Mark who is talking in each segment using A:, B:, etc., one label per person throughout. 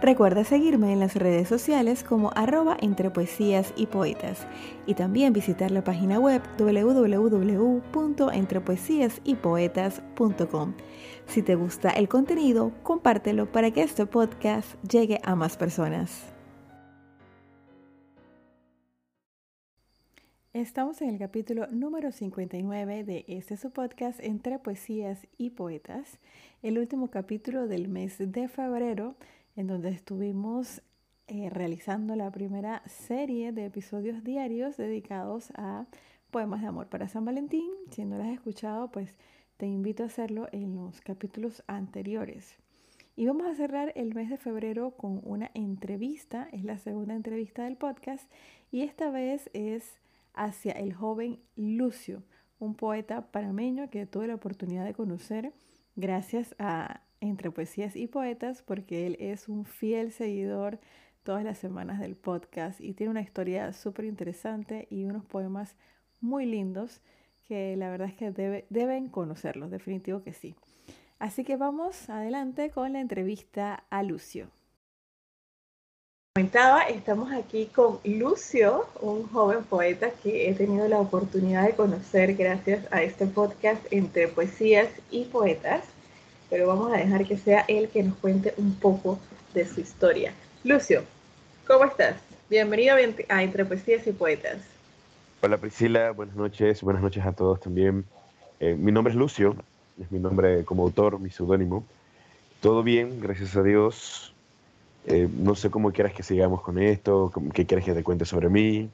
A: Recuerda seguirme en las redes sociales como arroba entre poesías y poetas y también visitar la página web www.entrepoesiasypoetas.com. Si te gusta el contenido, compártelo para que este podcast llegue a más personas. Estamos en el capítulo número 59 de este su podcast Entre Poesías y Poetas, el último capítulo del mes de febrero en donde estuvimos eh, realizando la primera serie de episodios diarios dedicados a poemas de amor para San Valentín. Si no las has escuchado, pues te invito a hacerlo en los capítulos anteriores. Y vamos a cerrar el mes de febrero con una entrevista, es la segunda entrevista del podcast, y esta vez es hacia el joven Lucio, un poeta panameño que tuve la oportunidad de conocer gracias a entre poesías y poetas porque él es un fiel seguidor todas las semanas del podcast y tiene una historia súper interesante y unos poemas muy lindos que la verdad es que deben conocerlos, definitivo que sí. Así que vamos adelante con la entrevista a Lucio. Comentaba, estamos aquí con Lucio, un joven poeta que he tenido la oportunidad de conocer gracias a este podcast entre poesías y poetas pero vamos a dejar que sea él que nos cuente un poco de su historia. Lucio, ¿cómo estás? Bienvenido a Entre Poesías y Poetas.
B: Hola Priscila, buenas noches, buenas noches a todos también. Eh, mi nombre es Lucio, es mi nombre como autor, mi seudónimo. Todo bien, gracias a Dios. Eh, no sé cómo quieras que sigamos con esto, qué quieres que te cuente sobre mí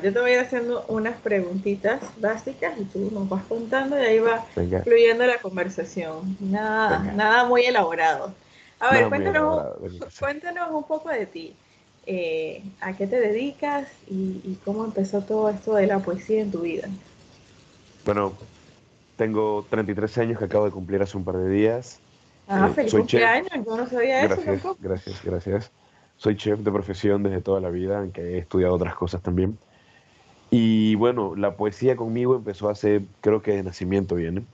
A: yo te voy a ir haciendo unas preguntitas básicas y tú nos vas contando y ahí va fluyendo la conversación. Nada, nada muy elaborado. A ver, cuéntanos, cuéntanos un poco de ti. Eh, ¿A qué te dedicas y, cómo empezó todo esto de la poesía en tu vida?
B: Bueno, tengo 33 años que acabo de cumplir hace un par de días.
A: Ah, eh, feliz cumpleaños, yo no sabía
B: eso tampoco. Gracias, gracias. Soy chef de profesión desde toda la vida, aunque he estudiado otras cosas también. Y bueno, la poesía conmigo empezó hace, creo que de nacimiento viene.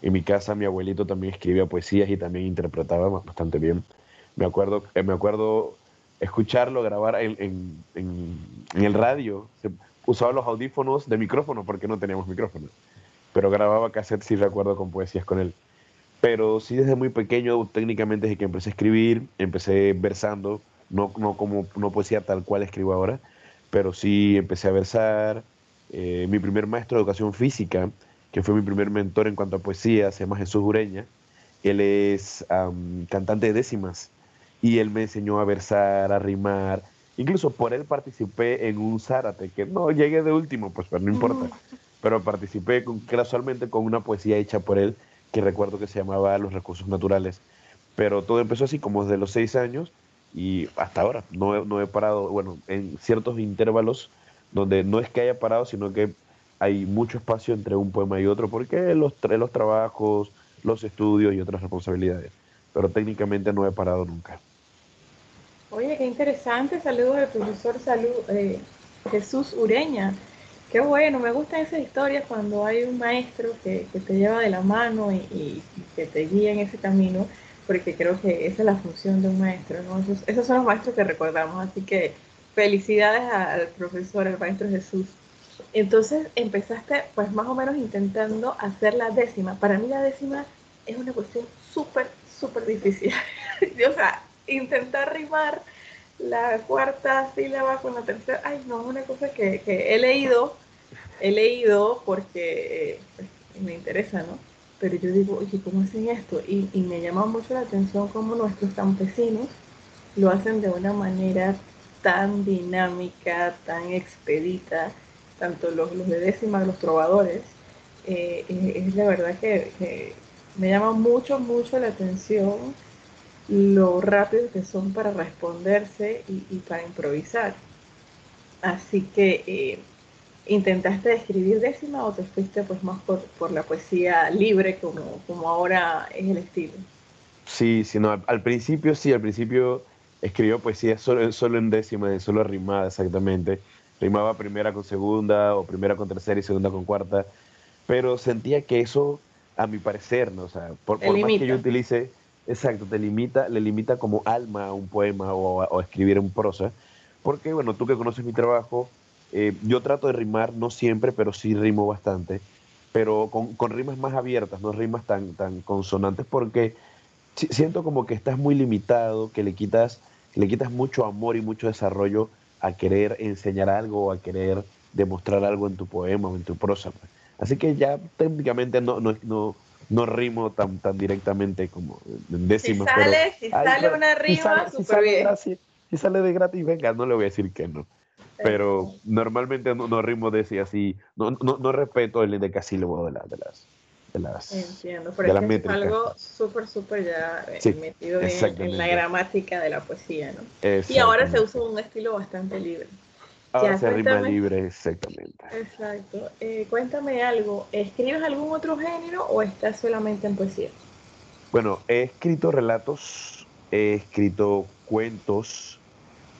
B: En mi casa mi abuelito también escribía poesías y también interpretaba bastante bien. Me acuerdo, eh, me acuerdo escucharlo, grabar en, en, el radio. Usaba los audífonos de micrófono porque no teníamos micrófono. Pero grababa cassette, sí recuerdo, con poesías con él. Pero sí desde muy pequeño, técnicamente desde que empecé a escribir, empecé versando, no, no como no poesía tal cual escribo ahora, pero sí empecé a versar. Eh, mi primer maestro de educación física, que fue mi primer mentor en cuanto a poesía, se llama Jesús Ureña. Él es cantante de décimas y él me enseñó a versar, a rimar. Incluso por él participé en un zárate, que no llegué de último, pues pero no importa. Pero participé con, casualmente con una poesía hecha por él, que recuerdo que se llamaba Los recursos naturales. Pero todo empezó así, como desde los seis años, y hasta ahora no, no he parado, bueno, en ciertos intervalos donde no es que haya parado, sino que hay mucho espacio entre un poema y otro, porque los, los trabajos, los estudios y otras responsabilidades. Pero técnicamente no he parado nunca.
A: Oye, qué interesante. Saludos al profesor Salud, eh, Jesús Ureña. Qué bueno, me gustan esas historias cuando hay un maestro que, que te lleva de la mano y, que te guía en ese camino porque creo que esa es la función de un maestro, ¿no? Esos, son los maestros que recordamos, así que felicidades al profesor, al maestro Jesús. Entonces empezaste pues más o menos intentando hacer la décima. Para mí la décima es una cuestión súper, súper difícil. o sea, intentar rimar la cuarta sílaba con la tercera, ay no, es una cosa que, que he leído, he leído porque pues, me interesa, ¿no? Pero yo digo, oye, ¿cómo hacen esto? Y, me llama mucho la atención cómo nuestros campesinos lo hacen de una manera tan dinámica, tan expedita, tanto los, los de décima, los trovadores. Eh, es la verdad que, me llama mucho, mucho la atención lo rápido que son para responderse y, para improvisar. Así que eh, ¿Intentaste escribir décima o te fuiste pues más por, por la poesía libre como, como ahora es el estilo?
B: sí, sí, no, al, principio sí, al principio escribió poesía solo, solo en décima, solo rimada exactamente. Rimaba primera con segunda o primera con tercera y segunda con cuarta, pero sentía que eso, a mi parecer, ¿no? o sea, por, por más que yo utilice, exacto, te limita, le limita como alma a un poema o, o escribir en prosa, porque bueno, tú que conoces mi trabajo, eh, yo trato de rimar, no siempre, pero sí rimo bastante, pero con, con rimas más abiertas, no rimas tan, tan consonantes, porque siento como que estás muy limitado, que le quitas, le quitas mucho amor y mucho desarrollo a querer enseñar algo o a querer demostrar algo en tu poema o en tu prosa. Pues. Así que ya técnicamente no, no, no, no rimo tan, tan directamente como en décimas.
A: Si sale, si sale una rima, súper bien.
B: si sale de gratis, venga, no le voy a decir que no pero normalmente no, no rimo de así, no, no, no respeto el endecasílabo de, la, de las de las
A: Entiendo, pero es, algo súper, súper ya eh, metido en, la gramática de la poesía, ¿no? Y ahora se usa un estilo bastante libre.
B: Ahora se rima libre, exactamente.
A: Exacto. Eh, cuéntame algo, ¿escribes algún otro género o estás solamente en poesía?
B: Bueno, he escrito relatos, he escrito cuentos,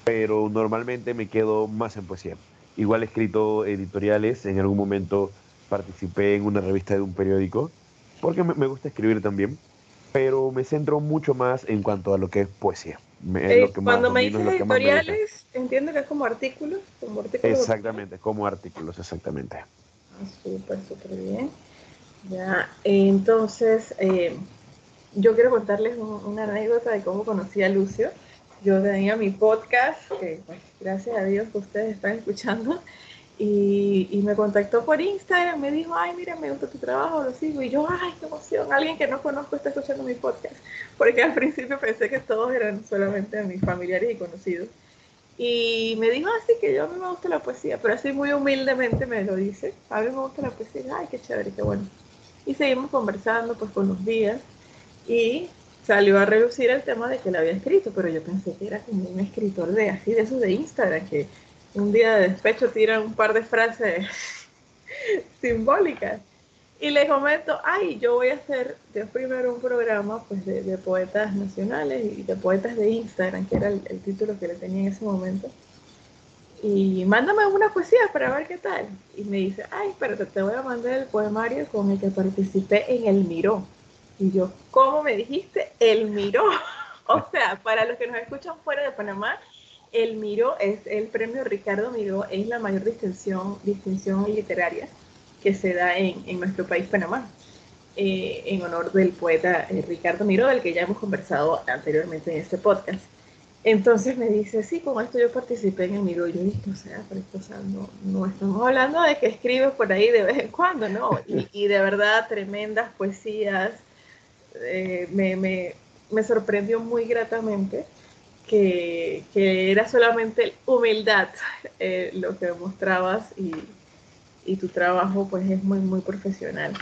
B: pero normalmente me quedo más en poesía. Igual he escrito editoriales, en algún momento participé en una revista de un periódico, porque me, gusta escribir también, pero me centro mucho más en cuanto a lo que es poesía.
A: Eh, cuando me dices editoriales, entiendo que es como artículos. Como artículos
B: exactamente, como artículos, exactamente. Ah,
A: súper, súper bien. Ya, entonces, eh, yo quiero contarles una anécdota de cómo conocí a Lucio yo tenía mi podcast, que gracias a Dios que ustedes están escuchando, y, me contactó por Instagram, me dijo, ay, mira, me gusta tu trabajo, lo sigo, y yo, ay, qué emoción, alguien que no conozco está escuchando mi podcast, porque al principio pensé que todos eran solamente mis familiares y conocidos. Y me dijo así que yo a mí me gusta la poesía, pero así muy humildemente me lo dice, a mí me gusta la poesía, ay, qué chévere, qué bueno. Y seguimos conversando pues con los días y salió a reducir el tema de que le había escrito, pero yo pensé que era como un escritor de así, de esos de Instagram, que un día de despecho tira un par de frases simbólicas. Y le comento, ay, yo voy a hacer de primero un programa pues, de, poetas nacionales y de poetas de Instagram, que era el, el, título que le tenía en ese momento. Y mándame una poesía para ver qué tal. Y me dice, ay, espérate, te voy a mandar el poemario con el que participé en El Miró. Y yo, ¿cómo me dijiste? El Miró. o sea, para los que nos escuchan fuera de Panamá, el Miró es el premio Ricardo Miró, es la mayor distinción, distinción literaria que se da en, en nuestro país, Panamá, eh, en honor del poeta eh, Ricardo Miró, del que ya hemos conversado anteriormente en este podcast. Entonces me dice, sí, con esto yo participé en el Miró. Y yo dije, o sea, pero esto, o sea, no, no, estamos hablando de que escribes por ahí de vez en cuando, ¿no? Y, y de verdad, tremendas poesías, eh, me, me, me, sorprendió muy gratamente que, que era solamente humildad eh, lo que mostrabas y, y, tu trabajo pues es muy, muy profesional.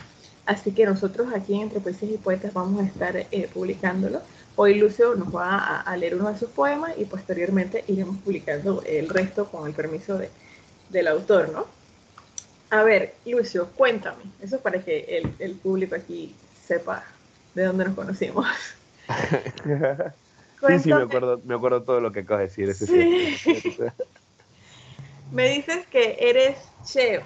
A: Así que nosotros aquí en Entre Poesías y Poetas vamos a estar eh, publicándolo. Hoy Lucio nos va a, a, leer uno de sus poemas y posteriormente iremos publicando el resto con el permiso de, del autor, ¿no? A ver, Lucio, cuéntame, eso es para que el, el público aquí sepa de dónde nos conocimos.
B: sí, sí, me acuerdo, me acuerdo todo lo que acabas de decir. Sí.
A: me dices que eres chef.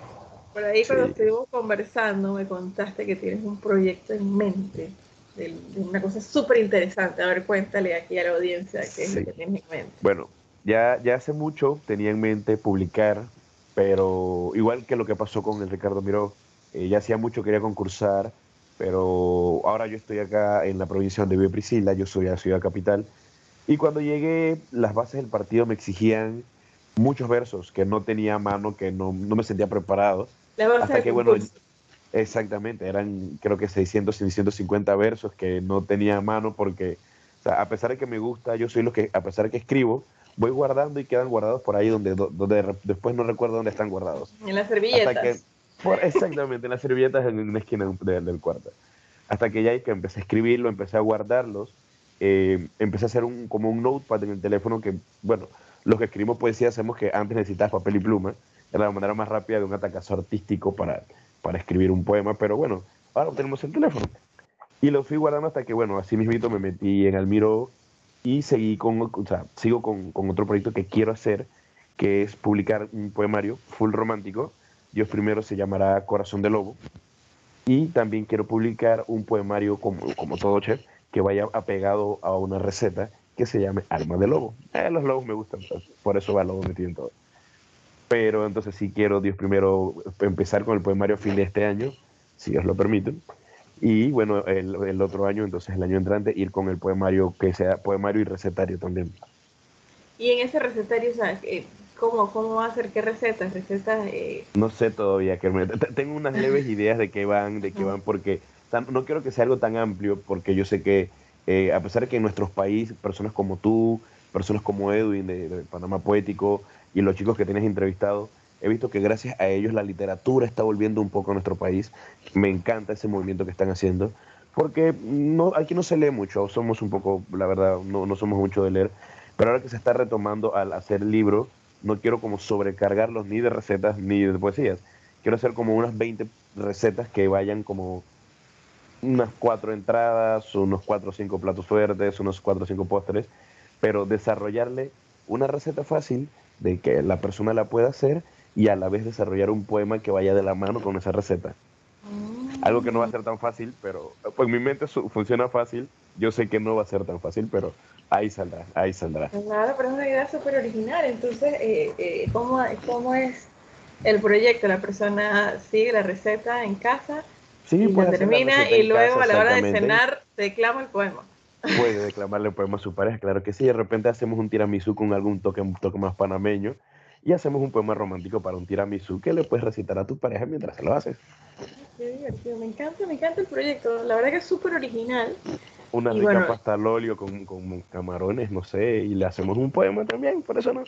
A: Por ahí cuando estuvimos conversando me contaste que tienes un proyecto en mente, de, una cosa súper interesante. A ver, cuéntale aquí a la audiencia qué es lo que tienes en mente.
B: Bueno, ya, ya hace mucho tenía en mente publicar, pero igual que lo que pasó con el Ricardo Miró, eh, ya hacía mucho quería concursar pero ahora yo estoy acá en la provincia donde vive Priscila, yo soy a Ciudad Capital, y cuando llegué las bases del partido me exigían muchos versos que no tenía a mano, que no, no me sentía preparado.
A: hasta que, bueno,
B: exactamente, eran creo que 600, 650 versos que no tenía a mano porque, o sea, a pesar de que me gusta, yo soy lo que, a pesar de que escribo, voy guardando y quedan guardados por ahí donde, donde después no recuerdo dónde están guardados.
A: En las servilletas
B: exactamente, en las servilletas en una esquina del cuarto. Hasta que ya que empecé a escribirlo, empecé a guardarlos, eh, empecé a hacer un, como un notepad en el teléfono que, bueno, los que escribimos poesía hacemos que antes necesitas papel y pluma, era la manera más rápida de un atacazo artístico para, para escribir un poema, pero bueno, ahora tenemos el teléfono. Y lo fui guardando hasta que, bueno, así mismito me metí en Almiro y seguí con, o sea, sigo con, con otro proyecto que quiero hacer, que es publicar un poemario full romántico. Dios primero se llamará Corazón de Lobo. Y también quiero publicar un poemario, como, como todo chef, que vaya apegado a una receta que se llame Alma de Lobo. Eh, los lobos me gustan, pues, por eso va lobo metido en todo. Pero entonces sí quiero, Dios primero, empezar con el poemario a fin de este año, si Dios lo permite. Y bueno, el, el otro año, entonces el año entrante, ir con el poemario que sea poemario y recetario también.
A: Y en ese recetario, o sea, eh, ¿cómo, ¿cómo va a ser? ¿Qué recetas? ¿Recetas? Eh...
B: No sé todavía, que tengo unas leves ideas de qué van, de qué van, porque no quiero que sea algo tan amplio, porque yo sé que eh, a pesar de que en nuestros países, personas como tú, personas como Edwin de, de, Panamá Poético y los chicos que tienes entrevistado, he visto que gracias a ellos la literatura está volviendo un poco a nuestro país. Me encanta ese movimiento que están haciendo, porque no, aquí no se lee mucho, somos un poco, la verdad, no, no somos mucho de leer, pero ahora que se está retomando al hacer libros, no quiero como sobrecargarlos ni de recetas ni de poesías. Quiero hacer como unas 20 recetas que vayan como unas cuatro entradas, unos cuatro o cinco platos fuertes, unos cuatro o cinco postres, pero desarrollarle una receta fácil de que la persona la pueda hacer y a la vez desarrollar un poema que vaya de la mano con esa receta. Algo que no va a ser tan fácil, pero pues mi mente funciona fácil. Yo sé que no va a ser tan fácil, pero ahí saldrá, ahí saldrá.
A: Claro, pero es una idea súper original. Entonces, eh, eh, ¿cómo, ¿cómo es el proyecto? La persona sigue la receta en casa
B: Sí,
A: y la termina y luego a la hora de cenar declama el poema.
B: Puede declamarle el poema a su pareja, claro que sí. De repente hacemos un tiramisú con algún toque, un toque más panameño y hacemos un poema romántico para un tiramisú que le puedes recitar a tu pareja mientras lo haces.
A: Qué divertido, me encanta, me encanta el proyecto. La verdad que es súper original.
B: Una rica
A: bueno.
B: pasta al óleo con, con camarones, no sé, y le hacemos un poema también, por eso no.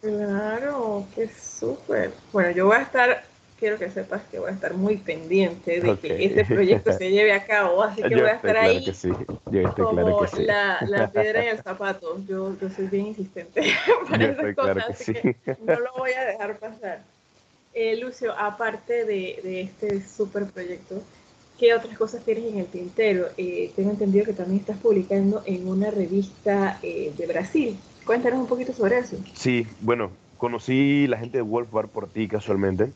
A: Claro, qué súper. Bueno, yo voy a estar, quiero que sepas que voy a estar muy pendiente de que este proyecto se lleve a cabo, así que
B: Yo
A: voy a estar
B: claro
A: ahí
B: que sí, yo estoy
A: como
B: claro que sí.
A: la, la piedra en el zapato. Yo, yo soy bien insistente para esas cosas,
B: claro que
A: así
B: sí.
A: que no lo voy a dejar pasar. Eh, Lucio, aparte de, de este súper proyecto, ¿qué otras cosas tienes en el tintero? Eh, tengo entendido que también estás publicando en una revista eh, de Brasil. Cuéntanos un poquito sobre eso.
B: Sí, bueno, conocí la gente de Wolf Bar por ti casualmente,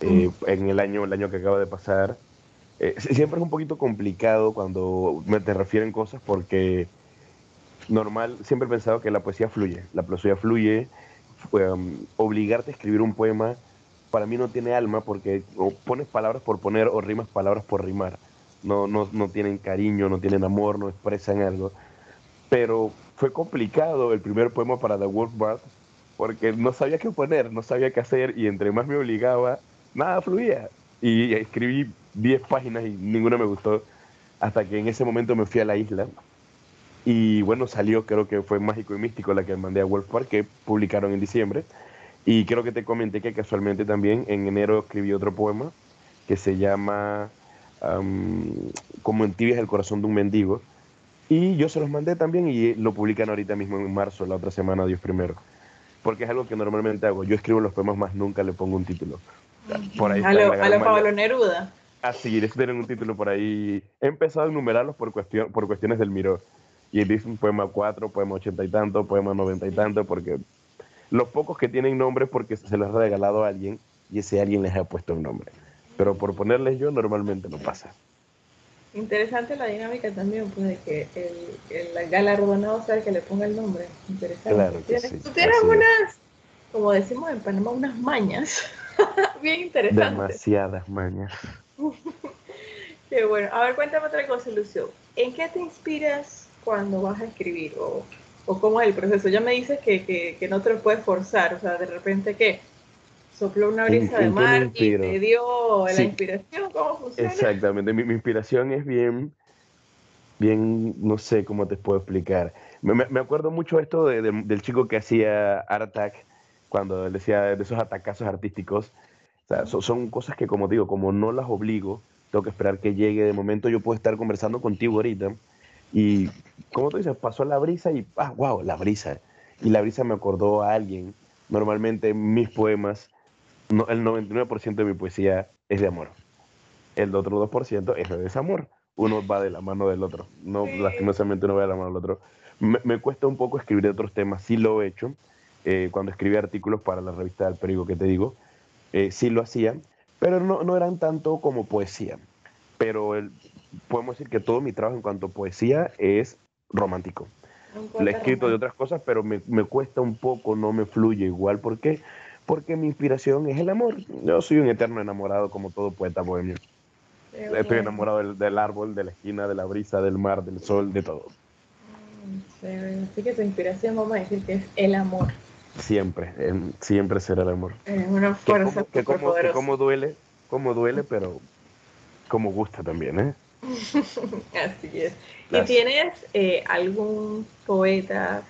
B: eh, en el año, el año que acaba de pasar. Eh, siempre es un poquito complicado cuando me te refieren cosas porque normal, siempre he pensado que la poesía fluye, la poesía fluye, um, obligarte a escribir un poema para mí no tiene alma porque pones palabras por poner o rimas palabras por rimar. No, no, no tienen cariño, no tienen amor, no expresan algo. Pero fue complicado el primer poema para The Wolf Bard porque no sabía qué poner, no sabía qué hacer y entre más me obligaba, nada fluía. Y escribí 10 páginas y ninguna me gustó hasta que en ese momento me fui a la isla. Y bueno, salió, creo que fue Mágico y Místico la que mandé a Wolf Park, que publicaron en diciembre. Y creo que te comenté que casualmente también en enero escribí otro poema que se llama am, Como en tibias el corazón de un mendigo. Y yo se los mandé también y lo publican ahorita mismo en marzo, la otra semana, Dios primero. Porque es algo que normalmente hago. Yo escribo los poemas más nunca le pongo un título. Por ahí
A: A lo, a lo. Pablo Neruda.
B: Así, es tener un título por ahí. He empezado a enumerarlos por, cuestión, por cuestiones del Miró. Y dice un poema 4, poema 80 y tanto, poema 90 y tanto, porque los pocos que tienen nombres porque se los ha regalado a alguien y ese alguien les ha puesto un nombre. Pero por ponerles yo normalmente no pasa.
A: Interesante la dinámica también, pues de que el, el galardonado sea el que le ponga el nombre. Interesante.
B: Claro que
A: ¿Tienes-
B: sí,
A: Tú tienes unas, como decimos en Panamá, unas mañas. Bien interesantes.
B: Demasiadas mañas.
A: Qué bueno. A ver, cuéntame otra cosa, Lucio. ¿En qué te inspiras cuando vas a escribir? ¿O, o cómo es el proceso? Ya me dices que, que, que no te lo puedes forzar. O sea, de repente, ¿qué? Sopló una
B: ¿En-
A: brisa de mar y te dio la
B: Sí.
A: inspiración. ¿Cómo funciona?
B: Exactamente, mi, mi inspiración es bien, bien, no sé cómo te puedo explicar. Me, me- acuerdo mucho esto de- de- del chico que hacía Art Attack, cuando él decía de esos atacazos artísticos. O sea, so- son cosas que, como digo, como no las obligo, tengo que esperar que llegue. De momento yo puedo estar conversando contigo ahorita y, como tú dices, pasó la brisa y, ah, wow, la brisa. Y la brisa me acordó a alguien. Normalmente mis poemas, no, el 99% de mi poesía es de amor el otro 2% es de desamor. uno va de la mano del otro. No, lastimosamente uno va de la mano del otro. Me, cuesta un poco escribir de otros temas, sí lo he hecho. Eh, cuando escribí artículos para la revista del periódico que te digo, eh, sí lo hacía, pero no, no, eran tanto como poesía. Pero el, podemos decir que todo mi trabajo en cuanto a poesía es romántico. Le he escrito de otras cosas, pero me, me, cuesta un poco, no me fluye igual. ¿Por qué? Porque mi inspiración es el amor. Yo soy un eterno enamorado como todo poeta bohemio. Estoy enamorado del, árbol, de la esquina, de la brisa, del mar, del sol, de todo.
A: Mm, Así que tu inspiración, vamos a decir que es el amor.
B: Siempre, siempre será el amor.
A: Es una fuerza
B: que como, que como, duele, como duele, pero como gusta también, ¿eh?
A: Así es. ¿Y tienes eh, algún poeta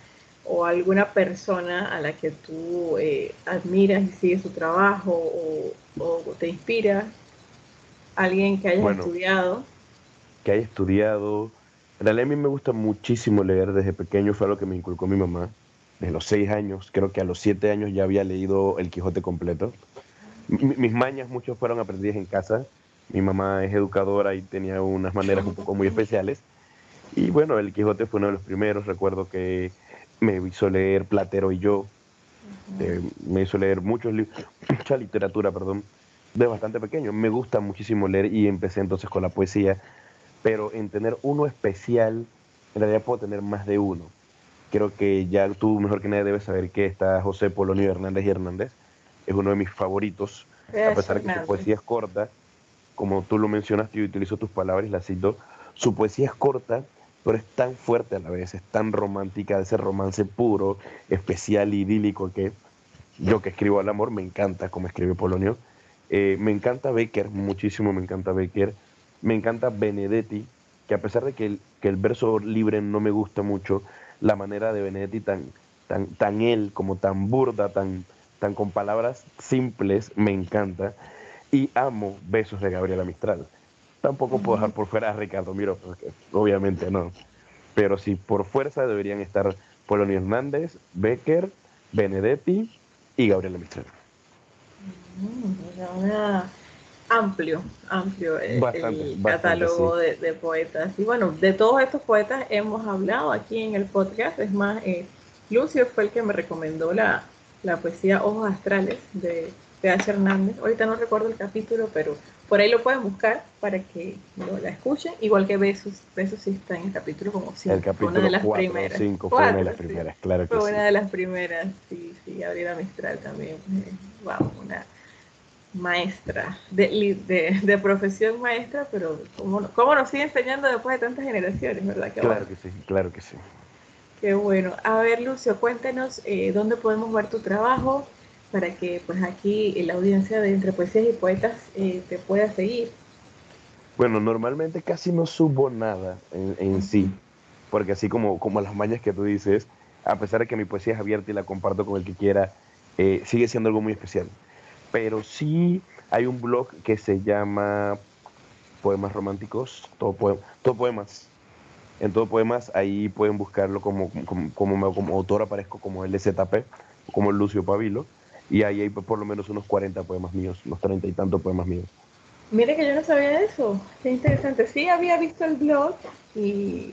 A: o alguna persona a la que tú eh, admiras y sigues su trabajo o, o te inspira Alguien que haya estudiado.
B: Que haya estudiado. En realidad a mí me gusta muchísimo leer desde pequeño, fue algo que me inculcó mi mamá. Desde los seis años, creo que a los siete años ya había leído El Quijote completo. mis mañas muchos fueron aprendidas en casa. Mi mamá es educadora y tenía unas maneras un poco muy especiales. Y bueno, El Quijote fue uno de los primeros. Recuerdo que me hizo leer Platero y yo. Eh, me hizo leer muchos libros, mucha literatura, perdón de bastante pequeño. Me gusta muchísimo leer y empecé entonces con la poesía, pero en tener uno especial, en realidad puedo tener más de uno. Creo que ya tú mejor que nadie debes saber que está José Polonio Hernández y Hernández. Es uno de mis favoritos, a pesar de que su poesía es corta. Como tú lo mencionaste, yo utilizo tus palabras y las cito. Su poesía es corta, pero es tan fuerte a la vez, es tan romántica, ese romance puro, especial, idílico, que yo que escribo al amor me encanta como escribe Polonio eh, me encanta Becker, muchísimo me encanta Becker. Me encanta Benedetti, que a pesar de que el, que el verso libre no me gusta mucho, la manera de Benedetti tan, tan, tan él, como tan burda, tan, tan con palabras simples, me encanta. Y amo Besos de Gabriela Mistral. Tampoco puedo dejar por fuera a Ricardo Miro, porque obviamente no. Pero sí, por fuerza deberían estar Polonio Hernández, Becker, Benedetti y Gabriela Mistral.
A: Una, amplio, amplio el, catálogo de, poetas. Y bueno, de todos estos poetas hemos hablado aquí en el podcast. Es más, eh, Lucio fue el que me recomendó la, la poesía Ojos Astrales de P.H. Hernández. Ahorita no recuerdo el capítulo, pero por ahí lo pueden buscar para que lo, la escuchen. Igual que Besos, Besos sí está en el capítulo como
B: si El capítulo una de las primeras. Cinco, fue una de las primeras, claro que
A: fue una de las primeras, sí, sí, Gabriela Mistral también. Wow, eh, una maestra, de, de, profesión maestra, pero ¿cómo, ¿cómo, nos sigue enseñando después de tantas generaciones, verdad?
B: claro que sí, claro que sí.
A: Qué bueno. A ver, Lucio, cuéntanos eh, dónde podemos ver tu trabajo para que pues aquí la audiencia de Entre Poesías y Poetas eh, te pueda seguir.
B: Bueno, normalmente casi no subo nada en, sí, porque así como, como las mañas que tú dices, a pesar de que mi poesía es abierta y la comparto con el que quiera, eh, sigue siendo algo muy especial pero sí hay un blog que se llama Poemas Románticos, todo, poemas. En todo poemas, ahí pueden buscarlo como, como, como, autor, aparezco como LZP, como Lucio Pavilo, y ahí hay por lo menos unos 40 poemas míos, unos 30 y tantos poemas míos.
A: Mire que yo no sabía eso, qué interesante. Sí había visto el blog y,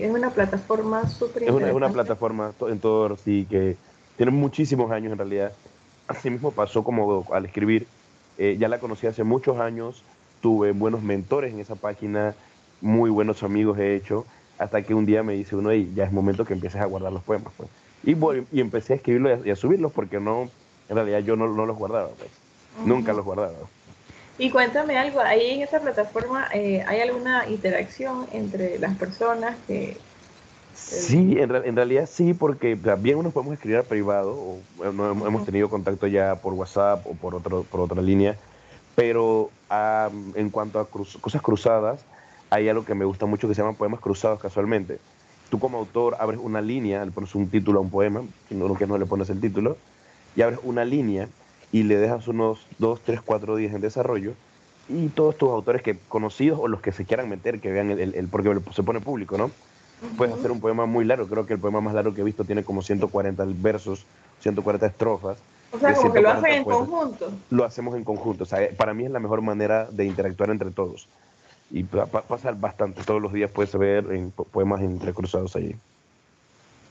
A: es una plataforma súper interesante.
B: Es una, plataforma en todo, sí, que tiene muchísimos años en realidad así mismo pasó como al escribir. Eh, ya la conocí hace muchos años, tuve buenos mentores en esa página, muy buenos amigos he hecho, hasta que un día me dice uno, y ya es momento que empieces a guardar los poemas. Pues. Y, y empecé a escribirlos y a, subirlos porque no, en realidad yo no, no los guardaba, pues. nunca los guardaba.
A: Y cuéntame algo, ahí en esa plataforma eh, hay alguna interacción entre las personas que
B: Sí, en, realidad sí, porque también nos podemos escribir a privado, o, hemos tenido contacto ya por WhatsApp o por, otro, por otra línea, pero en cuanto a cosas cruzadas, hay algo que me gusta mucho que se llama poemas cruzados casualmente. Tú como autor abres una línea, le pones un título a un poema, no que no le pones el título, y abres una línea y le dejas unos dos, tres, cuatro días en desarrollo, y todos tus autores que conocidos o los que se quieran meter, que vean el, el porque se pone público, ¿no? puedes hacer un poema muy largo. Creo que el poema más largo que he visto tiene como 140 versos, 140 estrofas.
A: O sea, como que lo hacen en conjunto.
B: Lo hacemos en conjunto. O sea, para mí es la mejor manera de interactuar entre todos. y pasa bastante. Todos los días puedes ver en poemas entrecruzados allí.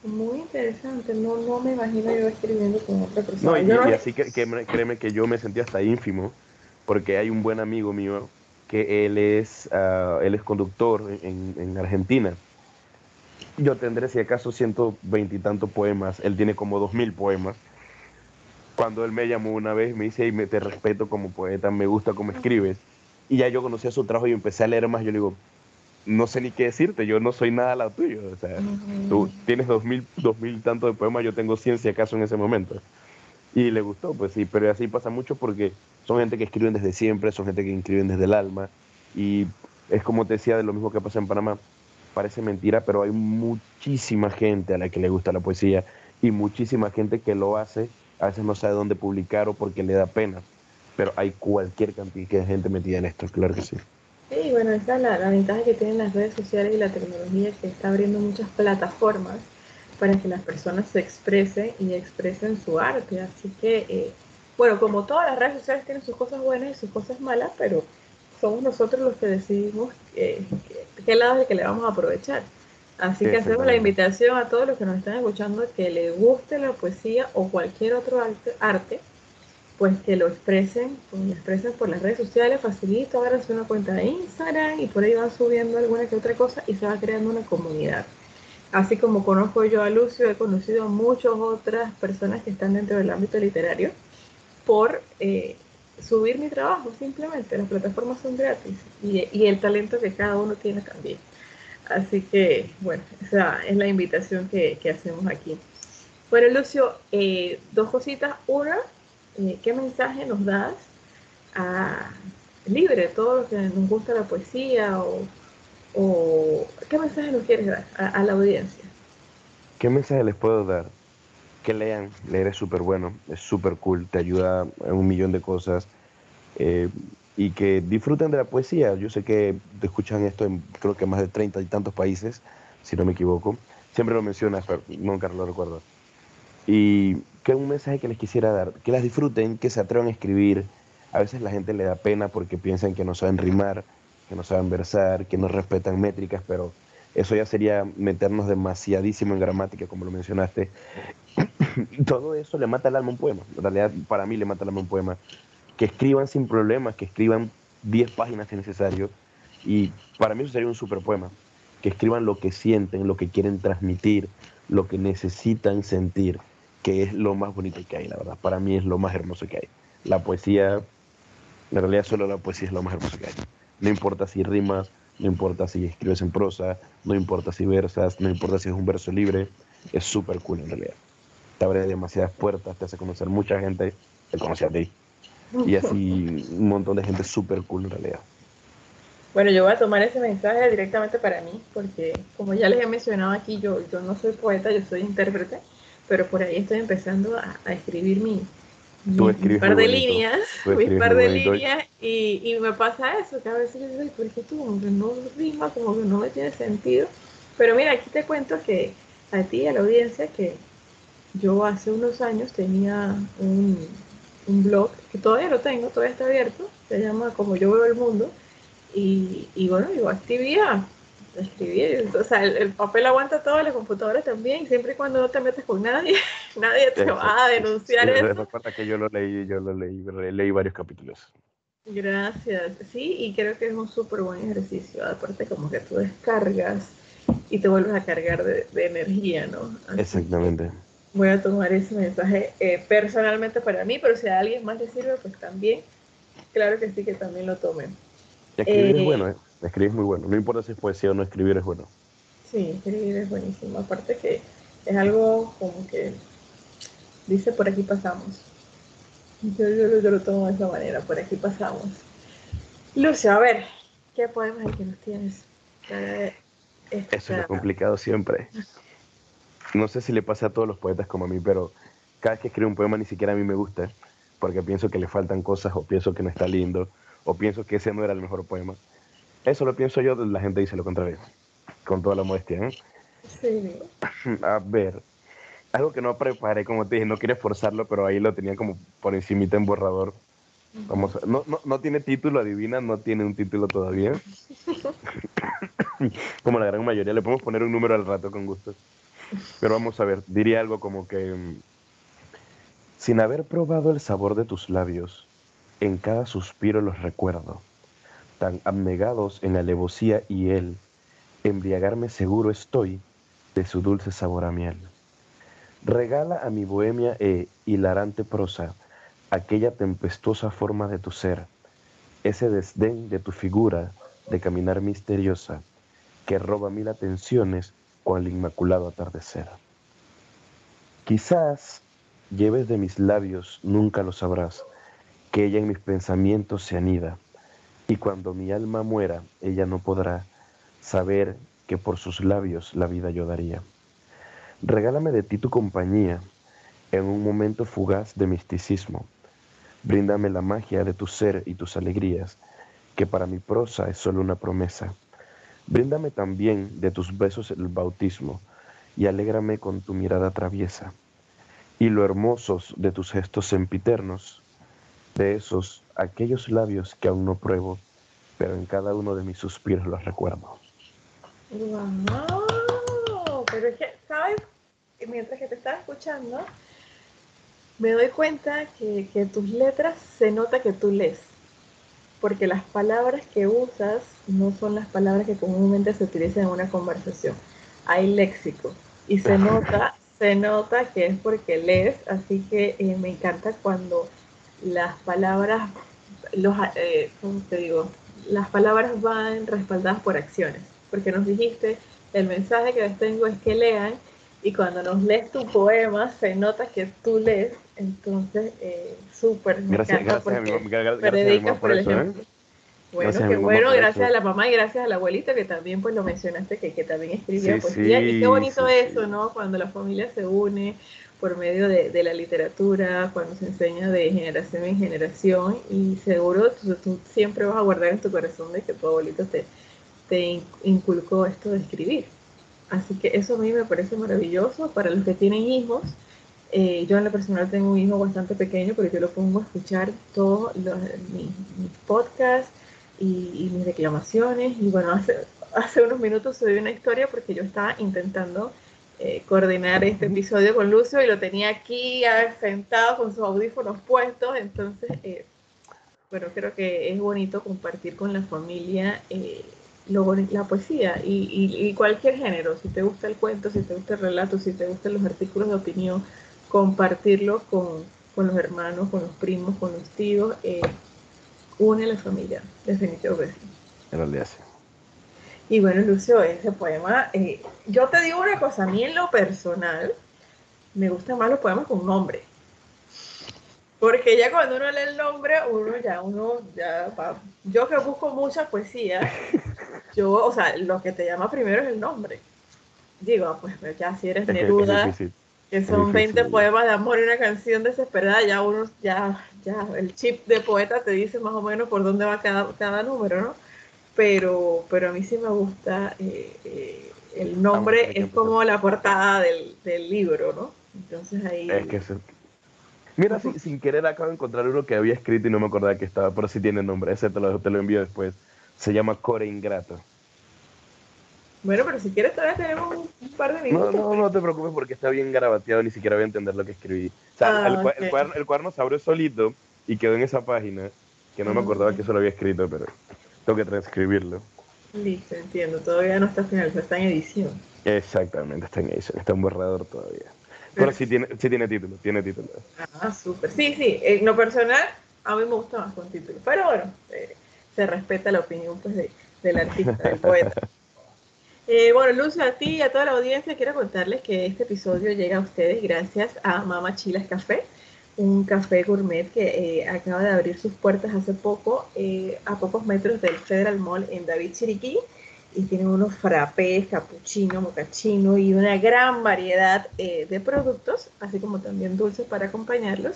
A: Muy interesante, no, no me imagino yo escribiendo con otra persona.
B: No, y, así que, créeme que yo me sentí hasta ínfimo, porque hay un buen amigo mío que él es, ah, él es conductor en, en, Argentina. Yo tendré, si acaso, ciento veintitantos poemas, él tiene como dos mil poemas. Cuando él me llamó una vez, me dice, me, te respeto como poeta, me gusta cómo escribes. Y ya yo conocía su trabajo y empecé a leer más. Yo le digo, no sé ni qué decirte, yo no soy nada la tuyo. O sea, tú tienes dos mil, dos mil tantos de poemas, yo tengo cien si acaso en ese momento. Y le gustó, pues sí, pero así pasa mucho porque son gente que escriben desde siempre, son gente que escriben desde el alma. Y es como te decía de lo mismo que pasa en Panamá. Parece mentira, pero hay muchísima gente a la que le gusta la poesía y muchísima gente que lo hace, a veces no sabe dónde publicar o porque le da pena. Pero hay cualquier cantidad de gente metida en esto, claro que sí.
A: Sí, bueno, esa es la, ventaja que tienen las redes sociales y la tecnología que está abriendo muchas plataformas para que las personas se expresen y expresen su arte. Así que, eh, bueno, como todas las redes sociales tienen sus cosas buenas y sus cosas malas, pero somos nosotros los que decidimos eh, qué lado es el que le vamos a aprovechar. Así que hacemos la invitación a todos los que nos están escuchando que les guste la poesía o cualquier otro arte pues que lo expresen, pues lo expresen por las redes sociales, facilito, háganse una cuenta de Instagram y por ahí van subiendo alguna que otra cosa y se va creando una comunidad. Así como conozco yo a Lucio, he conocido a muchas otras personas que están dentro del ámbito literario por eh, subir mi trabajo simplemente. Las plataformas son gratis y, el talento que cada uno tiene también. Así que, bueno, esa es la invitación que, que hacemos aquí. Bueno, Lucio, eh, dos cositas. Una, eh, ¿qué mensaje nos das a libre, todo lo que nos gusta la poesía o, qué mensaje nos quieres dar a, la audiencia?
B: ¿Qué mensaje les puedo dar? Que lean, leer es súper bueno, es súper cool, te ayuda en un millón de cosas eh, y que disfruten de la poesía. Yo sé que te escuchan esto en creo que más de treinta y tantos países, si no me equivoco. Siempre lo mencionas, pero nunca lo recuerdo. Y que un mensaje que les quisiera dar, que las disfruten, que se atrevan a escribir. A veces la gente le da pena porque piensan que no saben rimar, que no saben versar, que no respetan métricas, pero eso ya sería meternos demasiadísimo en gramática, como lo mencionaste. Todo eso le mata el alma un poema. En realidad, para mí le mata el alma un poema. Que escriban sin problemas, que escriban 10 páginas si necesario. Y para mí eso sería un super poema. Que escriban lo que sienten, lo que quieren transmitir, lo que necesitan sentir que es lo más bonito que hay, la verdad. Para mí es lo más hermoso que hay. La poesía, en realidad solo la poesía es lo más hermoso que hay. No importa si rimas, no importa si escribes en prosa, no importa si versas, no importa si es un verso libre, es súper cool en realidad. Te abre demasiadas puertas, te hace conocer mucha gente, te conoce a ti. Y así un montón de gente súper cool en realidad.
A: Bueno, yo voy a tomar ese mensaje directamente para mí, porque como ya les he mencionado aquí, yo, yo no soy poeta, yo soy intérprete pero por ahí estoy empezando a, escribir mi, par de líneas, mi par de líneas, y, y, me pasa eso, que a veces yo digo, ¿por qué tú como que no rima, como que no me tiene sentido? Pero mira, aquí te cuento que a ti y a la audiencia que yo hace unos años tenía un, un blog, que todavía lo tengo, todavía está abierto, se llama Como yo veo el mundo, y, y bueno, yo escribía escribir. O sea, el, papel aguanta todo, la computadora también, siempre y cuando no te metes con nadie, nadie te va a denunciar eso.
B: Recuerda que yo lo leí, yo lo leí, leí varios capítulos.
A: Gracias, sí, y creo que es un súper buen ejercicio, aparte como que tú descargas y te vuelves a cargar de, energía, ¿no?
B: Exactamente.
A: Voy a tomar ese mensaje eh, personalmente para mí, pero si a alguien más le sirve, pues también, claro que sí que también lo tomen.
B: Y escribir es eh, bueno, ¿eh? Escribir es muy bueno. No importa si es poesía o no, escribir es bueno.
A: Sí, escribir es buenísimo. Aparte que es algo como que dice por aquí pasamos. Yo, yo, lo tomo de esa manera, por aquí pasamos. Lucio, a ver, ¿qué poemas que nos tienes?
B: Eso es lo complicado siempre. No sé si le pasa a todos los poetas como a mí, pero cada vez que escribo un poema ni siquiera a mí me gusta, porque pienso que le faltan cosas o pienso que no está lindo o pienso que ese no era el mejor poema. Eso lo pienso yo, la gente dice lo contrario, con toda la modestia. ¿eh?
A: Sí.
B: A ver, algo que no preparé, como te dije, no quería forzarlo, pero ahí lo tenía como por encimita en borrador. Vamos no, no, no, tiene título, adivina, no tiene un título todavía. como la gran mayoría, le podemos poner un número al rato con gusto. Pero vamos a ver, diría algo como que, sin haber probado el sabor de tus labios, en cada suspiro los recuerdo, tan abnegados en alevosía y él, embriagarme seguro estoy de su dulce sabor a miel. Regala a mi bohemia e hilarante prosa, aquella tempestuosa forma de tu ser, ese desdén de tu figura de caminar misteriosa que roba mil atenciones con el inmaculado atardecer. Quizás lleves de mis labios, nunca lo sabrás, que ella en mis pensamientos se anida, y cuando mi alma muera, ella no podrá saber que por sus labios la vida yo daría. Regálame de ti tu compañía en un momento fugaz de misticismo, Bríndame la magia de tu ser y tus alegrías, que para mi prosa es solo una promesa. Bríndame también de tus besos el bautismo, y alégrame con tu mirada traviesa. Y lo hermosos de tus gestos sempiternos, de esos, aquellos labios que aún no pruebo, pero en cada uno de mis suspiros los recuerdo.
A: ¡Wow! Pero es que, ¿sabes? Mientras que te estaba escuchando, me doy cuenta que, que tus letras se nota que tú lees, porque las palabras que usas no son las palabras que comúnmente se utilizan en una conversación. Hay léxico y se nota, se nota que es porque lees, así que eh, me encanta cuando las palabras, los, eh, ¿cómo te digo? Las palabras van respaldadas por acciones, porque nos dijiste, el mensaje que les tengo es que lean y cuando nos lees tu poema se nota que tú lees entonces, eh, súper.
B: Gracias, gracias, a mi, gracias
A: por, el ¿eh? Bueno, qué bueno, gracias a la mamá y gracias a la abuelita que también pues lo mencionaste, que, que también escribía poesía. y qué bonito eso, ¿no? Cuando la familia se une por medio de, de, la literatura, cuando se enseña de generación en generación y seguro tú, siempre vas a guardar en tu corazón de que tu abuelito te, te inculcó esto de escribir. Así que eso a mí me parece maravilloso para los que tienen hijos eh, yo en lo personal tengo un hijo bastante pequeño, pero yo lo pongo a escuchar todos mis, podcasts y, mis reclamaciones. Y bueno, hace, hace unos minutos subí una historia porque yo estaba intentando eh, coordinar este episodio con Lucio y lo tenía aquí sentado con sus audífonos puestos. Entonces, eh, bueno, creo que es bonito compartir con la familia la poesía y, y, cualquier género. Si te gusta el cuento, si te gusta el relato, si te gustan los artículos de opinión compartirlo con, con, los hermanos, con los primos, con los tíos, eh, une la familia, definitivamente.
B: En realidad sí.
A: Y bueno, Lucio, ese poema, eh, yo te digo una cosa, a mí en lo personal, me gustan más los poemas con nombre. Porque ya cuando uno lee el nombre, uno ya, uno ya, yo que busco mucha poesía, yo, o sea, lo que te llama primero es el nombre. Digo, pues ya si eres Neruda, que son 20 poemas de amor y una canción desesperada, ya uno, ya, ya el chip de poeta te dice más o menos por dónde va cada, cada número, ¿no? Pero, pero a mí sí me gusta, eh, eh, el nombre es como la portada del, del, libro, ¿no? Entonces ahí...
B: Es que Mira, sin, querer acabo de encontrar uno que había escrito y no me acordaba que estaba, pero sí tiene nombre, ese te lo, te lo envío después. Se llama Core Ingrato.
A: Bueno, pero si quieres todavía tenemos un, par de minutos.
B: No, no, no te preocupes porque está bien garabateado, ni siquiera voy a entender lo que escribí. O sea, el, ah, cuaderno, se abrió solito y quedó en esa página, que no me acordaba que eso lo había escrito, pero tengo que transcribirlo.
A: Listo, entiendo. Todavía no está finalizado, está en edición.
B: Exactamente, está en edición, está en borrador todavía. Pero sí tiene, sí tiene título, tiene título.
A: Ah, súper. Sí, sí, en lo personal a mí me gusta más con título. Pero bueno, eh, se respeta la opinión pues, del artista, del poeta. Eh, bueno, Lucio, a ti y a toda la audiencia quiero contarles que este episodio llega a ustedes gracias a Mama Chilas Café, un café gourmet que eh, acaba de abrir sus puertas hace poco, eh, a pocos metros del Federal Mall en David Chiriquí, y tienen unos frappés, cappuccino, mocachino y una gran variedad de productos, así como también dulces para acompañarlos.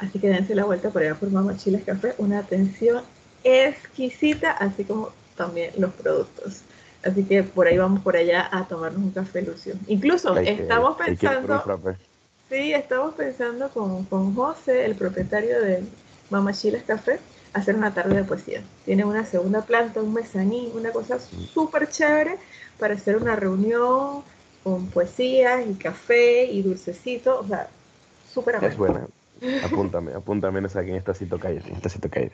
A: Así que dense la vuelta por allá por Mama Chilas Café, una atención exquisita, así como también los productos. Así que por ahí vamos por allá a tomarnos un café, Lucio. Incluso estamos pensando... Sí, estamos pensando con, con, José, el propietario de, Mamá Chiles Café hacer una tarde de poesía. Tiene una segunda planta, un mezanín, una cosa súper chévere para hacer una reunión con poesía y café y dulcecito, o sea, súper
B: amable. Es buena. Apúntame, apúntame esa, en esta cito calle, en esta cito calle.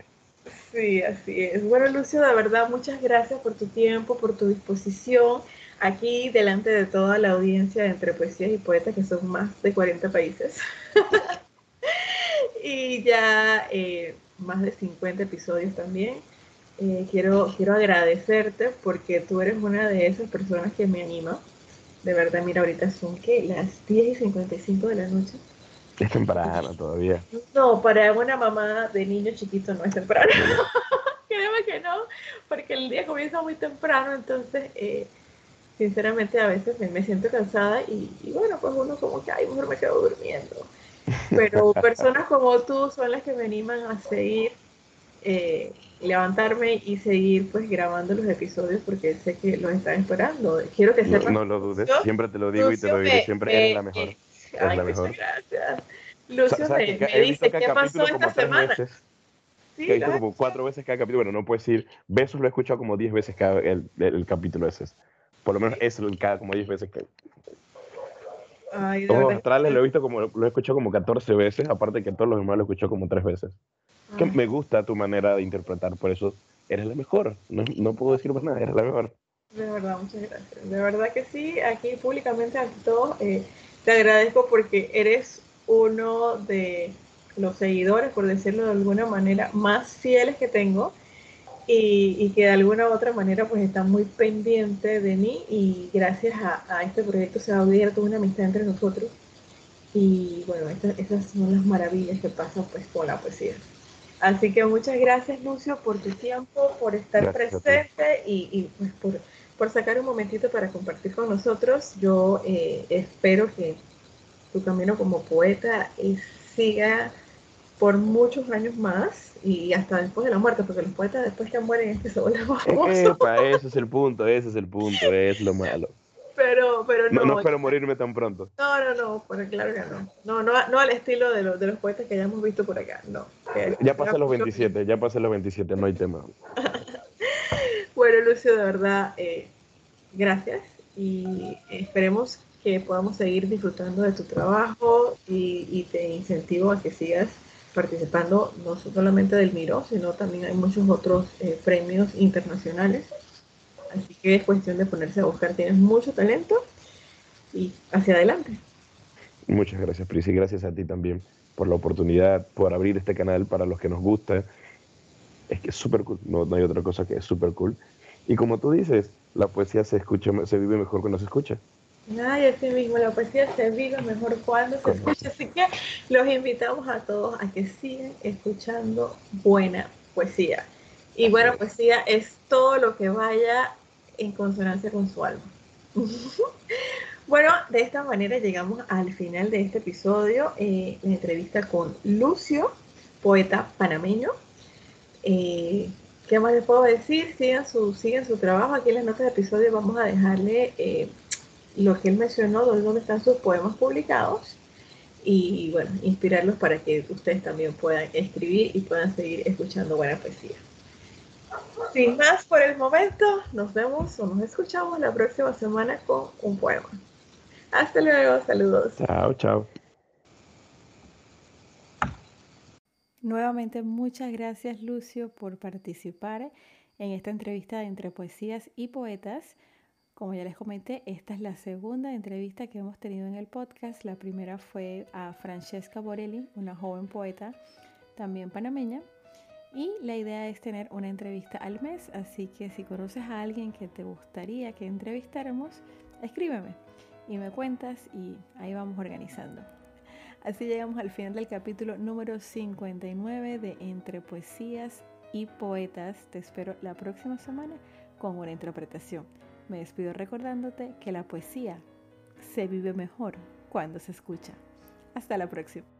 A: Sí, así es. Bueno, Lucio, de verdad, muchas gracias por tu tiempo, por tu disposición aquí delante de toda la audiencia de Entre Poesías y Poetas, que son más de 40 países. y ya eh, más de 50 episodios también. Eh, quiero, quiero agradecerte porque tú eres una de esas personas que me anima. De verdad, mira, ahorita son que las 10 y 55 de la noche.
B: Es temprano todavía.
A: No, para una mamá de niño chiquito no es temprano. Créeme que no, porque el día comienza muy temprano, entonces, eh, sinceramente, a veces me, siento cansada y, bueno, pues uno como que, ay, mejor me quedo durmiendo. Pero personas como tú son las que me animan a seguir, eh, levantarme y seguir pues grabando los episodios porque sé que los están esperando. Quiero que.
B: No, lo dudes, siempre te lo digo y te lo diré, siempre eres la mejor.
A: Ay, muchas gracias. Lucio me, dice, ¿qué pasó esta semana?
B: Sí, que he visto como cuatro veces cada capítulo. Bueno, no puedes decir, besos lo he escuchado como diez veces cada el, el, capítulo ese. Por lo menos eso, cada como diez veces. Que... Ay, todos los astrales lo he visto como, lo he escuchado como 14 veces, aparte que todos los demás lo he escuchado como tres veces. Que me gusta tu manera de interpretar, por eso eres la mejor. No, no puedo decir más nada, eres la mejor.
A: De verdad, muchas gracias. De verdad que sí, aquí públicamente ante todo, eh, te agradezco porque eres uno de los seguidores, por decirlo de alguna manera, más fieles que tengo y, que de alguna u otra manera pues está muy pendiente de mí y gracias a, este proyecto se ha abierto una amistad entre nosotros y bueno, esas son las maravillas que pasan pues con la poesía. Así que muchas gracias Lucio por tu tiempo, por estar presente y, y pues por por sacar un momentito para compartir con nosotros. Yo eh, espero que tu camino como poeta eh, siga por muchos años más y hasta después de la muerte, porque los poetas después que mueren es que se vuelven famosos.
B: ese es el punto, ese es el punto, es lo malo.
A: Pero, pero no,
B: no, espero morirme tan pronto.
A: No, no, no, porque claro que no. No, no, no al estilo de, los de los poetas que ya hemos visto por acá, no.
B: ya pasé los 27, ya pasé los 27, no hay tema.
A: bueno, Lucio, de verdad, eh, gracias y esperemos que podamos seguir disfrutando de tu trabajo y, te incentivo a que sigas participando no solamente del Miro, sino también hay muchos otros eh, premios internacionales. Así que es cuestión de ponerse a buscar, tienes mucho talento y hacia adelante.
B: Muchas gracias, Pris, y gracias a ti también por la oportunidad, por abrir este canal para los que nos gusta. Es que es súper cool, no, hay otra cosa que es súper cool. Y como tú dices, la poesía se escucha, se vive mejor cuando se escucha.
A: Ay, así mismo, la poesía se vive mejor cuando se escucha, así que los invitamos a todos a que sigan escuchando buena poesía. Y buena poesía es todo lo que vaya en consonancia con su alma. bueno, de esta manera llegamos al final de este episodio, eh, la entrevista con Lucio, poeta panameño. Eh, ¿Qué más les puedo decir? Sigan su, sigan su trabajo. Aquí en las notas de episodio vamos a dejarle eh, lo que él mencionó, dónde están sus poemas publicados. Y bueno, inspirarlos para que ustedes también puedan escribir y puedan seguir escuchando buena poesía. Sin más por el momento, nos vemos o nos escuchamos la próxima semana con un poema. Hasta luego, saludos.
B: Chao, chao.
C: Nuevamente muchas gracias Lucio por participar en esta entrevista de entre poesías y poetas. Como ya les comenté, esta es la segunda entrevista que hemos tenido en el podcast. La primera fue a Francesca Borelli, una joven poeta, también panameña. Y la idea es tener una entrevista al mes, así que si conoces a alguien que te gustaría que entrevistáramos, escríbeme y me cuentas y ahí vamos organizando. Así llegamos al final del capítulo número 59 de Entre Poesías y Poetas. Te espero la próxima semana con una interpretación. Me despido recordándote que la poesía se vive mejor cuando se escucha. Hasta la próxima.